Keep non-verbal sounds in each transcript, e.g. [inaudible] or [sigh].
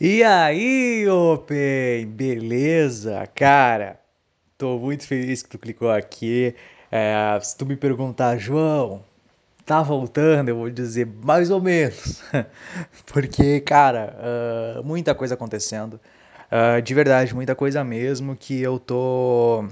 E aí, Open, beleza? Cara, tô muito feliz que tu clicou aqui. É, se tu me perguntar, João, tá voltando? Eu vou dizer mais ou menos. [laughs] Porque, cara, uh, muita coisa acontecendo. Uh, de verdade, muita coisa mesmo que eu tô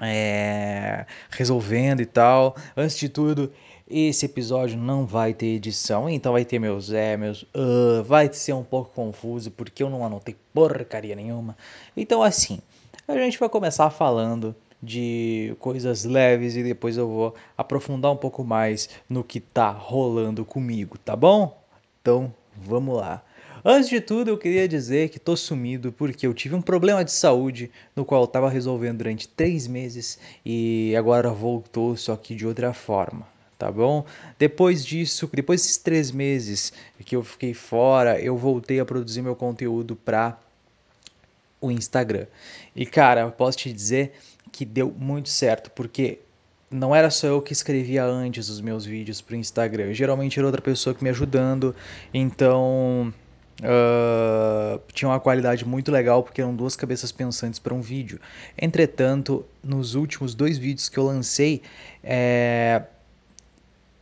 é, resolvendo e tal. Antes de tudo, esse episódio não vai ter edição, então vai ter meus é, meus uh, vai ser um pouco confuso porque eu não anotei porcaria nenhuma. Então assim, a gente vai começar falando de coisas leves e depois eu vou aprofundar um pouco mais no que tá rolando comigo, tá bom? Então, vamos lá. Antes de tudo, eu queria dizer que tô sumido porque eu tive um problema de saúde no qual eu tava resolvendo durante três meses e agora voltou, só que de outra forma tá bom? Depois disso, depois desses três meses que eu fiquei fora, eu voltei a produzir meu conteúdo para o Instagram. E cara, eu posso te dizer que deu muito certo, porque não era só eu que escrevia antes os meus vídeos para o Instagram, geralmente era outra pessoa que me ajudando, então uh, tinha uma qualidade muito legal porque eram duas cabeças pensantes para um vídeo. Entretanto, nos últimos dois vídeos que eu lancei, é,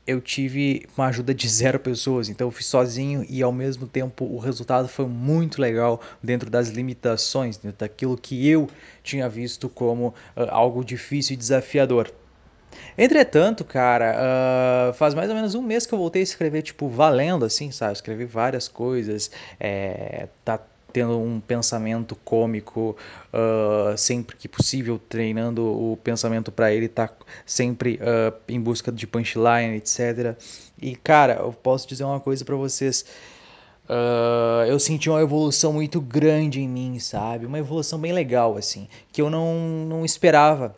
eu tive uma ajuda de zero pessoas, então eu fiz sozinho e ao mesmo tempo o resultado foi muito legal dentro das limitações, dentro daquilo que eu tinha visto como uh, algo difícil e desafiador. Entretanto, cara, uh, faz mais ou menos um mês que eu voltei a escrever, tipo, valendo, assim, sabe? Escrevi várias coisas, é, tá tendo um pensamento cômico uh, sempre que possível, treinando o pensamento para ele estar tá sempre uh, em busca de punchline, etc. E cara, eu posso dizer uma coisa para vocês. Uh, eu senti uma evolução muito grande em mim, sabe? Uma evolução bem legal, assim, que eu não, não esperava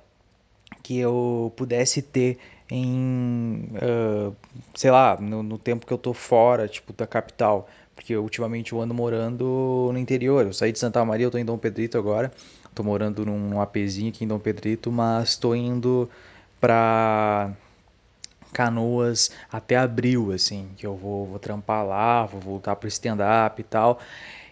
que eu pudesse ter em, uh, sei lá, no, no, tempo que eu tô fora, tipo, da capital. Porque ultimamente eu ando morando no interior. Eu saí de Santa Maria, eu tô em Dom Pedrito agora. Tô morando num, num APzinho aqui em Dom Pedrito, mas tô indo pra Canoas até abril, assim, que eu vou, vou trampar lá, vou voltar pro stand-up e tal.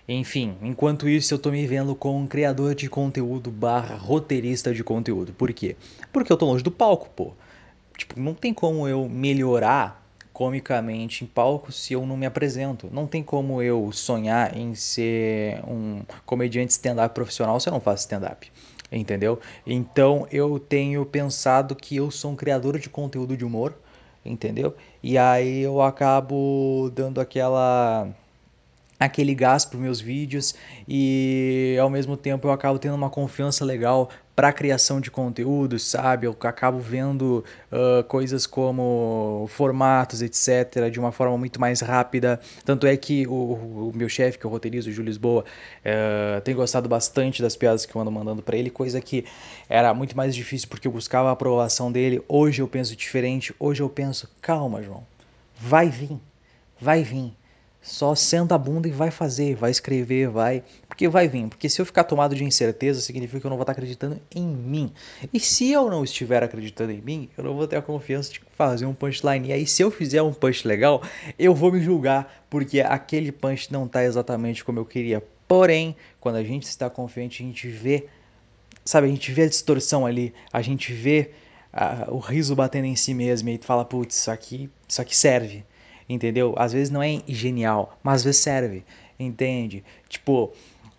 Enfim, enquanto isso eu tô me vendo como um criador de conteúdo barra roteirista de conteúdo. Por quê? Porque eu tô longe do palco, pô. Tipo, não tem como eu melhorar comicamente em palco se eu não me apresento. Não tem como eu sonhar em ser um comediante stand-up profissional se eu não faço stand-up. Entendeu? Então eu tenho pensado que eu sou um criador de conteúdo de humor, entendeu? E aí eu acabo dando aquela aquele gás para meus vídeos e ao mesmo tempo eu acabo tendo uma confiança legal para criação de conteúdo, sabe? Eu acabo vendo uh, coisas como formatos, etc., de uma forma muito mais rápida. Tanto é que o, o meu chefe, que eu roteirizo, o Júlio Lisboa, uh, tem gostado bastante das piadas que eu ando mandando para ele, coisa que era muito mais difícil porque eu buscava a aprovação dele. Hoje eu penso diferente, hoje eu penso, calma, João, vai vir, vai vir só senta a bunda e vai fazer, vai escrever, vai. Porque vai vir. Porque se eu ficar tomado de incerteza, significa que eu não vou estar acreditando em mim. E se eu não estiver acreditando em mim, eu não vou ter a confiança de fazer um punchline. E aí, se eu fizer um punch legal, eu vou me julgar, porque aquele punch não está exatamente como eu queria. Porém, quando a gente está confiante, a gente vê. Sabe, a gente vê a distorção ali, a gente vê o riso batendo em si mesmo e fala, putz, isso aqui, isso aqui serve entendeu? Às vezes não é genial, mas às vezes serve, entende? Tipo,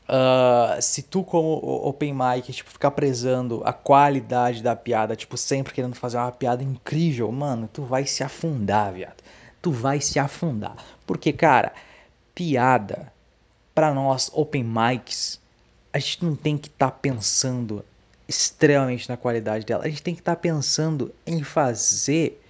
uh, se tu como open mic, tipo, ficar prezando a qualidade da piada, tipo, sempre querendo fazer uma piada incrível, mano, tu vai se afundar, viado. Tu vai se afundar. Porque, cara, piada, para nós open mics, a gente não tem que estar tá pensando extremamente na qualidade dela. A gente tem que estar tá pensando em fazer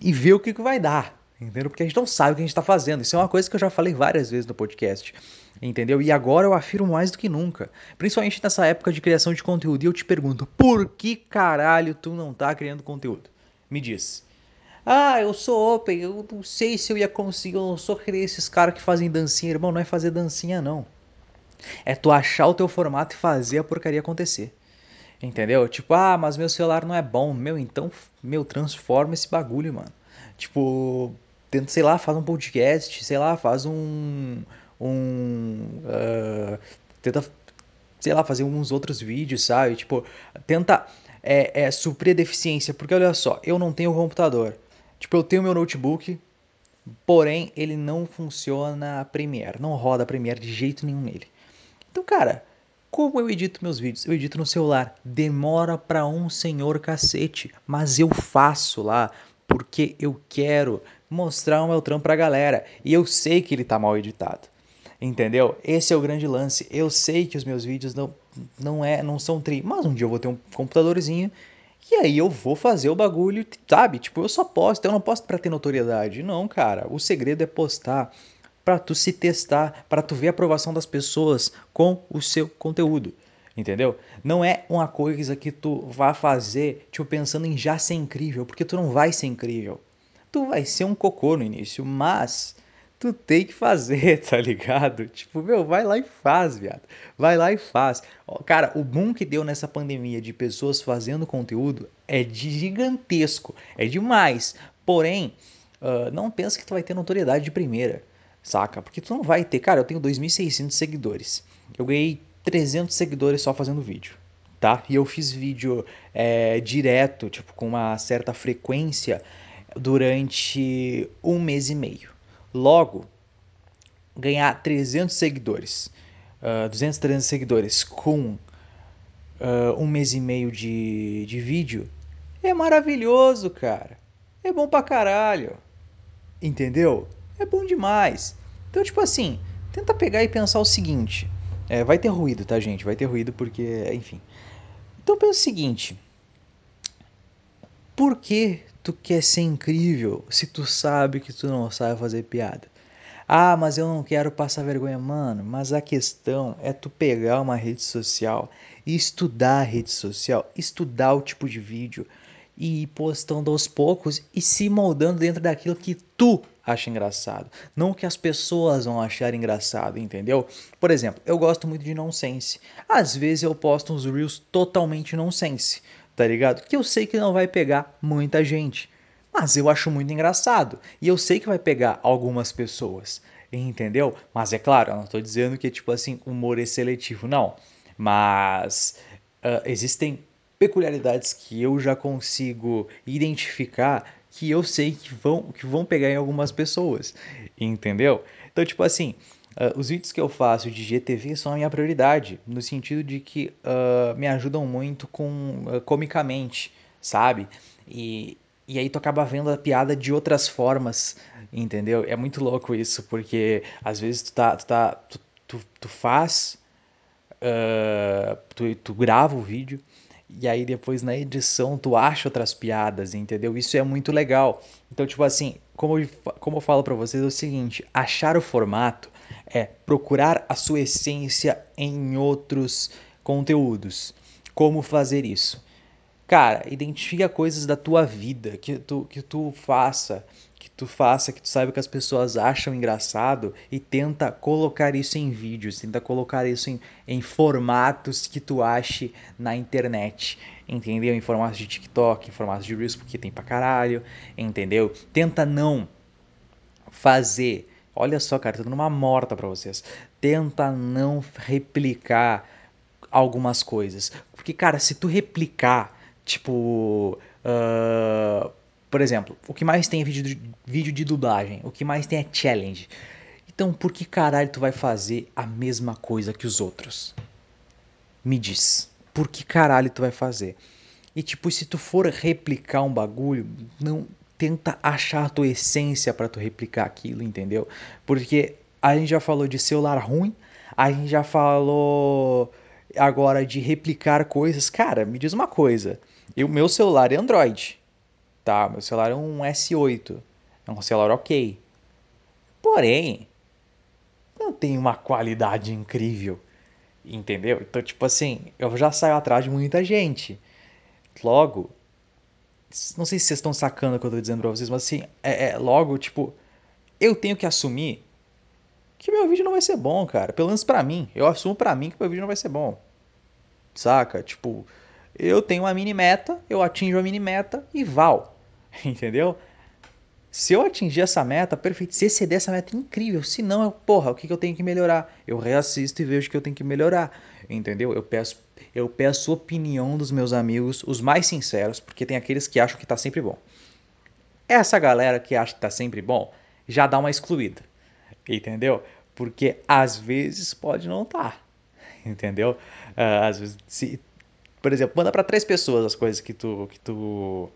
e ver o que, que vai dar. Entendeu? Porque a gente não sabe o que a gente está fazendo. Isso é uma coisa que eu já falei várias vezes no podcast. Entendeu? E agora eu afirmo mais do que nunca. Principalmente nessa época de criação de conteúdo. E eu te pergunto, por que caralho tu não tá criando conteúdo? Me diz. Ah, eu sou open, eu não sei se eu ia conseguir, eu não sou esses caras que fazem dancinha. Irmão, não é fazer dancinha, não. É tu achar o teu formato e fazer a porcaria acontecer. Entendeu? Tipo, ah, mas meu celular não é bom. Meu, então, meu, transforma esse bagulho, mano. Tipo, tenta, sei lá, faz um podcast, sei lá, faz um, um. Uh, tenta, sei lá, fazer uns outros vídeos, sabe? Tipo, tenta é, é, suprir a deficiência. Porque olha só, eu não tenho computador. Tipo, eu tenho meu notebook, porém ele não funciona Premiere. Não roda Premiere de jeito nenhum nele. Então, cara, como eu edito meus vídeos? Eu edito no celular. Demora pra um senhor cacete. Mas eu faço lá porque eu quero mostrar o meu trampo pra galera. E eu sei que ele tá mal editado. Entendeu? Esse é o grande lance. Eu sei que os meus vídeos não, não, é, não são tri, mas um dia eu vou ter um computadorzinho e aí eu vou fazer o bagulho, sabe? Tipo, eu só posto, eu não posto pra ter notoriedade. Não, cara. O segredo é postar para tu se testar, para tu ver a aprovação das pessoas com o seu conteúdo. Entendeu? Não é uma coisa que tu vá fazer, tipo, pensando em já ser incrível, porque tu não vai ser incrível. Tu vai ser um cocô no início, mas tu tem que fazer, [laughs] tá ligado? Tipo, meu, vai lá e faz, viado. Vai lá e faz. Cara, o boom que deu nessa pandemia de pessoas fazendo conteúdo é gigantesco, é demais. Porém, uh, não pensa que tu vai ter notoriedade de primeira saca? Porque tu não vai ter, cara, eu tenho 2.600 seguidores. Eu ganhei 300 seguidores só fazendo vídeo, tá? E eu fiz vídeo é, direto, tipo, com uma certa frequência durante um mês e meio. Logo, ganhar 300 seguidores, uh, 200, 300 seguidores com uh, um mês e meio de, de vídeo é maravilhoso, cara. É bom pra caralho. Entendeu? É bom demais. Então, tipo assim, tenta pegar e pensar o seguinte. É, vai ter ruído, tá, gente? Vai ter ruído porque, enfim. Então pensa o seguinte. Por que tu quer ser incrível se tu sabe que tu não sabe fazer piada? Ah, mas eu não quero passar vergonha, mano. Mas a questão é tu pegar uma rede social e estudar a rede social, estudar o tipo de vídeo e postando aos poucos e se moldando dentro daquilo que tu acha engraçado, não o que as pessoas vão achar engraçado, entendeu? Por exemplo, eu gosto muito de nonsense. Às vezes eu posto uns reels totalmente nonsense, tá ligado? Que eu sei que não vai pegar muita gente, mas eu acho muito engraçado e eu sei que vai pegar algumas pessoas, entendeu? Mas é claro, eu não tô dizendo que tipo assim, humor é seletivo, não. Mas uh, existem peculiaridades que eu já consigo identificar que eu sei que vão, que vão pegar em algumas pessoas, entendeu? Então, tipo assim, uh, os vídeos que eu faço de GTV são a minha prioridade, no sentido de que uh, me ajudam muito com uh, comicamente, sabe? E, e aí tu acaba vendo a piada de outras formas, entendeu? É muito louco isso, porque às vezes tu tá, tu, tá, tu, tu, tu faz, tu, tu grava o vídeo, e aí depois na edição tu acha outras piadas, entendeu? Isso é muito legal. Então, tipo assim, como eu, como eu falo para vocês é o seguinte, achar o formato é procurar a sua essência em outros conteúdos. Como fazer isso? Cara, identifica coisas da tua vida que tu, que tu faça tu faça, que tu saiba que as pessoas acham engraçado e tenta colocar isso em vídeos, tenta colocar isso em, em formatos que tu ache na internet, entendeu? Em formatos de TikTok, em formatos de Reels, porque tem pra caralho, entendeu? Tenta não fazer, olha só, cara, tô dando uma morta pra vocês, tenta não replicar algumas coisas, porque, cara, se tu replicar, tipo... Uh, por exemplo, o que mais tem é vídeo de, vídeo de dublagem, o que mais tem é challenge. Então por que caralho tu vai fazer a mesma coisa que os outros? Me diz. Por que caralho tu vai fazer? E tipo, se tu for replicar um bagulho, não tenta achar a tua essência para tu replicar aquilo, entendeu? Porque a gente já falou de celular ruim, a gente já falou agora de replicar coisas. Cara, me diz uma coisa. O meu celular é Android. Tá, meu celular é um S8. É um celular ok. Porém, não tem uma qualidade incrível. Entendeu? Então, tipo assim, eu já saio atrás de muita gente. Logo, não sei se vocês estão sacando o que eu tô dizendo pra vocês, mas assim, é, é, logo, tipo, eu tenho que assumir que meu vídeo não vai ser bom, cara. Pelo menos pra mim. Eu assumo pra mim que meu vídeo não vai ser bom. Saca? Tipo, eu tenho uma mini meta, eu atinjo a mini meta e val. [laughs] Entendeu? Se eu atingir essa meta, perfeito. Se exceder essa meta, incrível. Se não, eu, porra, o que, que eu tenho que melhorar? Eu reassisto e vejo o que eu tenho que melhorar. Entendeu? Eu peço, eu peço opinião dos meus amigos, os mais sinceros, porque tem aqueles que acham que tá sempre bom. Essa galera que acha que tá sempre bom, já dá uma excluída. Entendeu? Porque às vezes pode não. Tá, [laughs] entendeu? Uh, às vezes, se, por exemplo, manda para três pessoas as coisas que tu, que tu,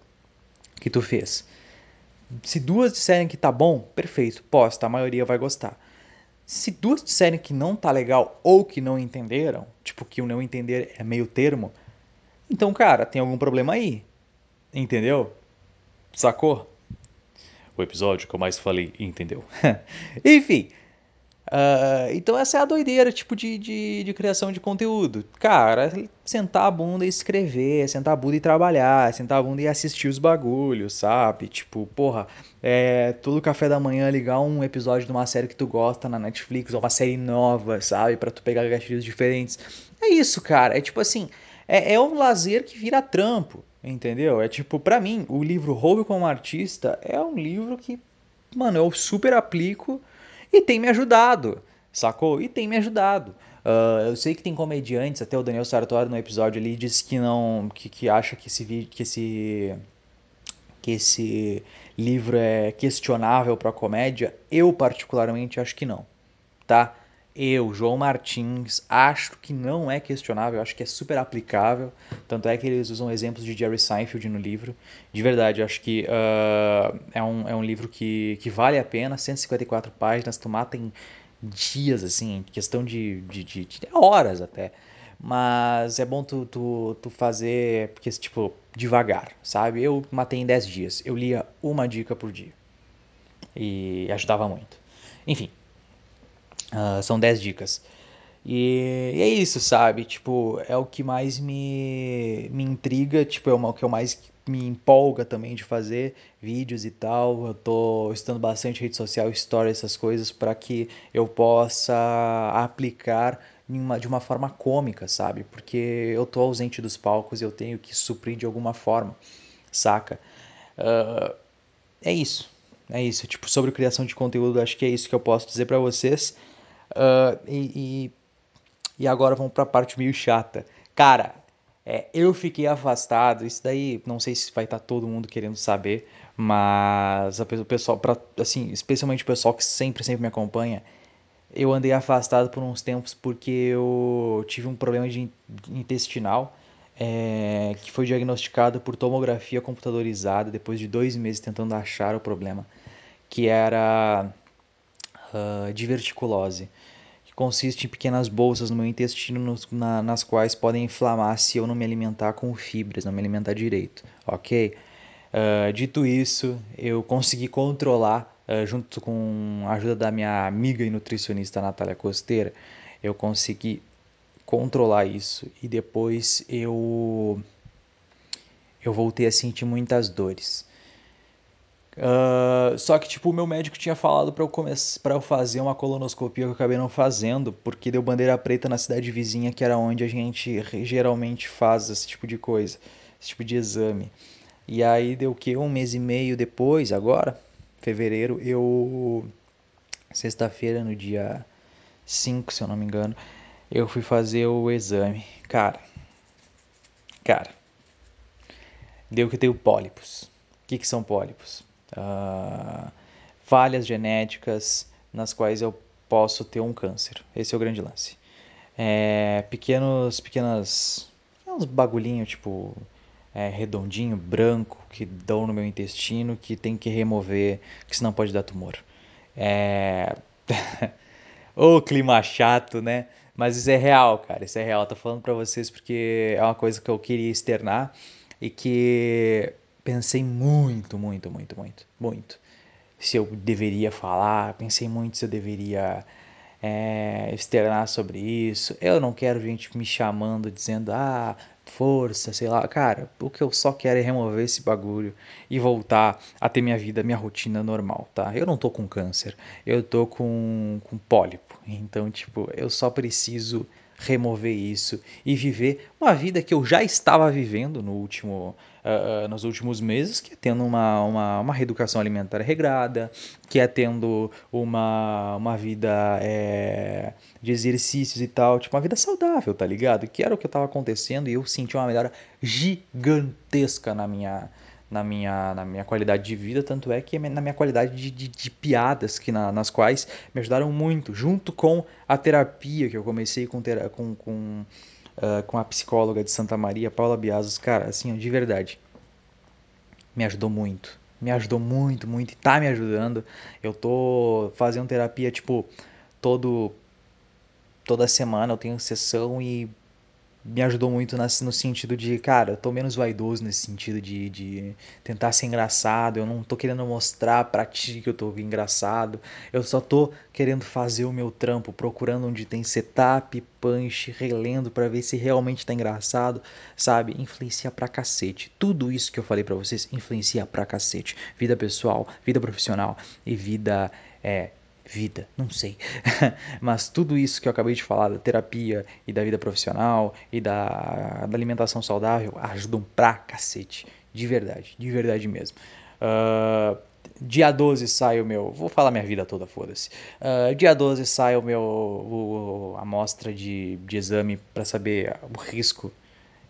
que tu fez se duas disserem que tá bom, perfeito, posta, a maioria vai gostar. Se duas disserem que não tá legal ou que não entenderam, tipo que o não entender é meio termo, então, cara, tem algum problema aí. Entendeu? Sacou? O episódio que eu mais falei, entendeu? [laughs] Enfim, Uh, então essa é a doideira, tipo, de, de, de, criação de conteúdo. Cara, sentar a bunda e escrever, sentar a bunda e trabalhar, sentar a bunda e assistir os bagulhos, sabe? Tipo, porra, é, todo café da manhã ligar um episódio de uma série que tu gosta na Netflix, ou uma série nova, sabe? para tu pegar gatilhos diferentes. É isso, cara. É tipo assim, é, é um lazer que vira trampo, entendeu? É tipo, para mim, o livro Roube como Artista é um livro que, mano, eu super aplico e tem me ajudado, sacou? E tem me ajudado. Uh, eu sei que tem comediantes, até o Daniel Sartori no episódio ali disse que não, que, que acha que esse vídeo, que esse que esse livro é questionável para comédia. Eu particularmente acho que não, tá? Eu, João Martins, acho que não é questionável, acho que é super aplicável. Tanto é que eles usam exemplos de Jerry Seinfeld no livro. De verdade, acho que uh, é, um, é um livro que, que vale a pena. 154 páginas, tu mata em dias, assim, questão de, de, de, de horas até. Mas é bom tu, tu, tu fazer, porque, tipo, devagar, sabe? Eu matei em 10 dias. Eu lia uma dica por dia. E ajudava muito. Enfim, Uh, são 10 dicas. E, e, é isso, sabe? Tipo, é o que mais me, me intriga, tipo, é o que eu mais me empolga também de fazer vídeos e tal. Eu tô estudando bastante rede social, story, essas coisas, para que eu possa aplicar uma, de uma forma cômica, sabe? Porque eu tô ausente dos palcos e eu tenho que suprir de alguma forma, saca? Uh, é isso. É isso. Tipo, sobre criação de conteúdo, acho que é isso que eu posso dizer para vocês. Uh, e, e, agora vamos para a parte meio chata. Cara, é, eu fiquei afastado. Isso daí, não sei se vai estar tá todo mundo querendo saber, mas o pessoal, pra, assim, especialmente o pessoal que sempre, sempre me acompanha, eu andei afastado por uns tempos porque eu tive um problema de intestinal é, que foi diagnosticado por tomografia computadorizada depois de dois meses tentando achar o problema, que era uh, diverticulose, que consiste em pequenas bolsas no meu intestino nos, na, nas quais podem inflamar se eu não me alimentar com fibras, não me alimentar direito, ok? Uh, dito isso, eu consegui controlar, uh, junto com a ajuda da minha amiga e nutricionista Natália Costeira, eu consegui controlar isso e depois eu eu voltei a sentir muitas dores. Uh, só que, tipo, o meu médico tinha falado para eu para eu fazer uma colonoscopia que eu acabei não fazendo, porque deu bandeira preta na cidade vizinha, que era onde a gente geralmente faz esse tipo de coisa, esse tipo de exame. E aí deu que um mês e meio depois, agora, fevereiro, eu sexta-feira, no dia 5, se eu não me engano, eu fui fazer o exame. Cara, cara, deu que tenho pólipos. O que, que são pólipos? Uh, falhas genéticas nas quais eu posso ter um câncer. Esse é o grande lance. É, pequenos, pequenas, uns bagulhinho tipo é, redondinho, branco, que dão no meu intestino, que tem que remover, que senão pode dar tumor. É... [laughs] Ô, clima chato, né? Mas isso é real, cara, isso é real. tô falando pra vocês porque é uma coisa que eu queria externar e que pensei muito, muito, muito, muito, muito. Se eu deveria falar, pensei muito se eu deveria é, externar sobre isso. Eu não quero gente me chamando, dizendo, ah, força, sei lá. Cara, o que eu só quero é remover esse bagulho e voltar a ter minha vida, minha rotina normal, tá? Eu não tô com câncer, eu tô com, com pólipo. Então, tipo, eu só preciso remover isso e viver uma vida que eu já estava vivendo no último, uh, nos últimos meses, que é tendo uma, uma, uma reeducação alimentar regrada, que é tendo uma, uma vida é, de exercícios e tal, tipo uma vida saudável, tá ligado? Que era o que estava acontecendo e eu senti uma melhora gigantesca na minha na minha, na minha qualidade de vida, tanto é que na minha qualidade de, de, de piadas, que na, nas quais me ajudaram muito, junto com a terapia que eu comecei com, com, com, uh, com a psicóloga de Santa Maria, Paula Biasos, cara, assim, de verdade, me ajudou muito. Me ajudou muito, muito, e tá me ajudando. Eu tô fazendo terapia, tipo, todo toda semana eu tenho sessão e me ajudou muito no sentido de, cara, eu tô menos vaidoso nesse sentido de, de tentar ser engraçado. Eu não tô querendo mostrar pra ti que eu tô engraçado. Eu só tô querendo fazer o meu trampo, procurando onde tem setup, punch, relendo para ver se realmente tá engraçado, sabe? Influencia pra cacete. Tudo isso que eu falei para vocês influencia pra cacete. Vida pessoal, vida profissional e vida é, vida, não sei. [laughs] Mas tudo isso que eu acabei de falar, da terapia e da vida profissional e da, da alimentação saudável, ajudam pra cacete. De verdade, de verdade mesmo. Uh, dia 12 sai o meu. Vou falar minha vida toda, foda-se. Uh, dia 12 sai o meu. O, a amostra de, de exame para saber o risco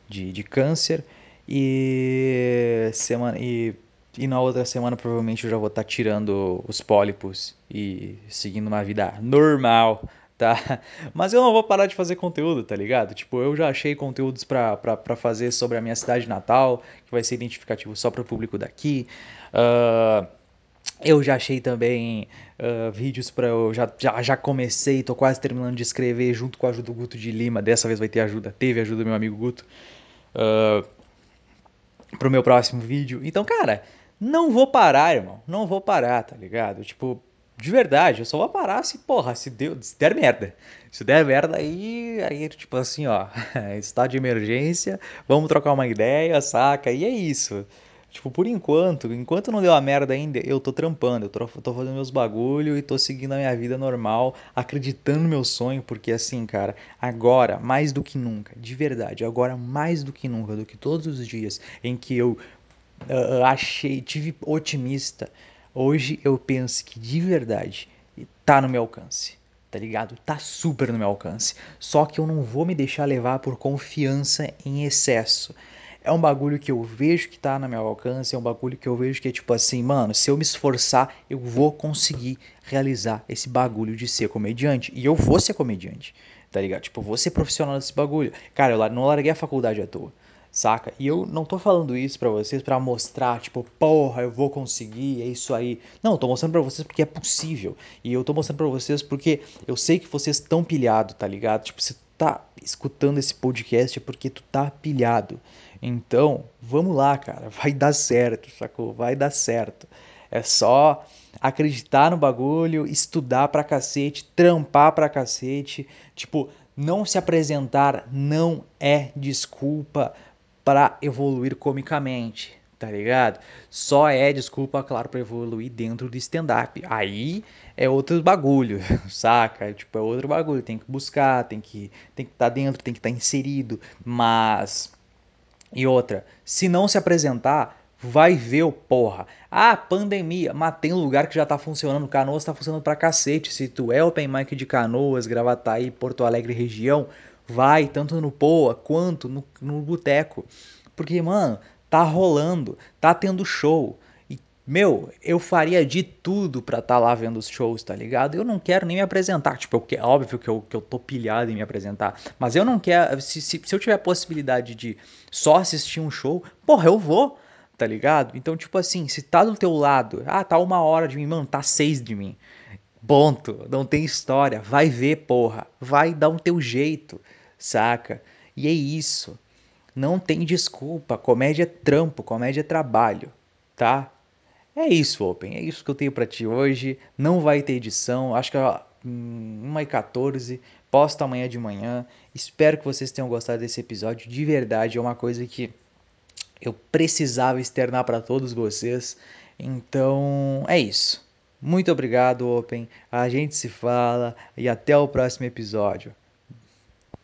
de, de câncer. E semana. E e na outra semana provavelmente eu já vou estar tá tirando os pólipos e seguindo uma vida normal, tá? [laughs] Mas eu não vou parar de fazer conteúdo, tá ligado? Tipo, eu já achei conteúdos pra fazer sobre a minha cidade natal, que vai ser identificativo só para o público daqui. Uh, eu já achei também uh, vídeos para eu já, já, já comecei, tô quase terminando de escrever junto com a ajuda do Guto de Lima. Dessa vez vai ter ajuda, teve ajuda do meu amigo Guto. Uh, pro meu próximo vídeo. Então, cara, não vou parar, irmão. Não vou parar, tá ligado? Tipo, de verdade, eu só vou parar se, porra, se, deu, se der merda. Se der merda, aí, aí, tipo assim, ó, [laughs] estado de emergência, vamos trocar uma ideia, saca? E é isso. Tipo, por enquanto, enquanto não deu a merda ainda, eu tô trampando, eu tô, tô fazendo meus bagulho e tô seguindo a minha vida normal, acreditando no meu sonho, porque assim, cara, agora, mais do que nunca, de verdade, agora mais do que nunca, do que todos os dias em que eu uh, achei, tive otimista. Hoje eu penso que de verdade tá no meu alcance, tá ligado? Tá super no meu alcance. Só que eu não vou me deixar levar por confiança em excesso. É um bagulho que eu vejo que tá no meu alcance, é um bagulho que eu vejo que é tipo assim, mano, se eu me esforçar, eu vou conseguir realizar esse bagulho de ser comediante. E eu vou ser comediante, tá ligado? Tipo, vou ser profissional desse bagulho. Cara, eu não larguei a faculdade à toa saca? E eu não tô falando isso para vocês para mostrar, tipo, porra, eu vou conseguir, é isso aí. Não, eu tô mostrando para vocês porque é possível. E eu tô mostrando para vocês porque eu sei que vocês estão pilhado, tá ligado? Tipo, você tá escutando esse podcast é porque tu tá pilhado. Então, vamos lá, cara, vai dar certo, sacou? Vai dar certo. É só acreditar no bagulho, estudar pra cacete, trampar pra cacete. Tipo, não se apresentar não é desculpa para evoluir comicamente, tá ligado? Só é desculpa, claro, para evoluir dentro do stand-up. Aí é outro bagulho, [laughs] saca? Tipo, é outro bagulho. Tem que buscar, tem que tem que estar tá dentro, tem que estar tá inserido. Mas e outra, se não se apresentar, vai ver o porra. Ah, pandemia, mas tem lugar que já tá funcionando. Canoas tá funcionando pra cacete. Se tu é open mic de Canoas, Gravataí, Porto Alegre região, vai tanto no Poa quanto no, no Boteco. Porque, mano, tá rolando, tá tendo show. E, meu, eu faria de tudo pra tá lá vendo os shows, tá ligado? Eu não quero nem me apresentar. Tipo, é óbvio que eu, que eu tô pilhado em me apresentar. Mas eu não quero. Se, se, se eu tiver a possibilidade de só assistir um show, porra, eu vou tá ligado? Então, tipo assim, se tá do teu lado, ah, tá uma hora de mim, mano, tá seis de mim. Ponto. Não tem história. Vai ver, porra. Vai dar um teu jeito saca? E é isso. Não tem desculpa. Comédia é trampo, comédia é trabalho, tá? É isso, Open. É isso que eu tenho para ti hoje. Não vai ter edição. Acho que é 1h14. Posto amanhã de manhã. Espero que vocês tenham gostado desse episódio. De verdade, é uma coisa que eu precisava externar para todos vocês. Então, é isso. Muito obrigado, Open. A gente se fala e até o próximo episódio.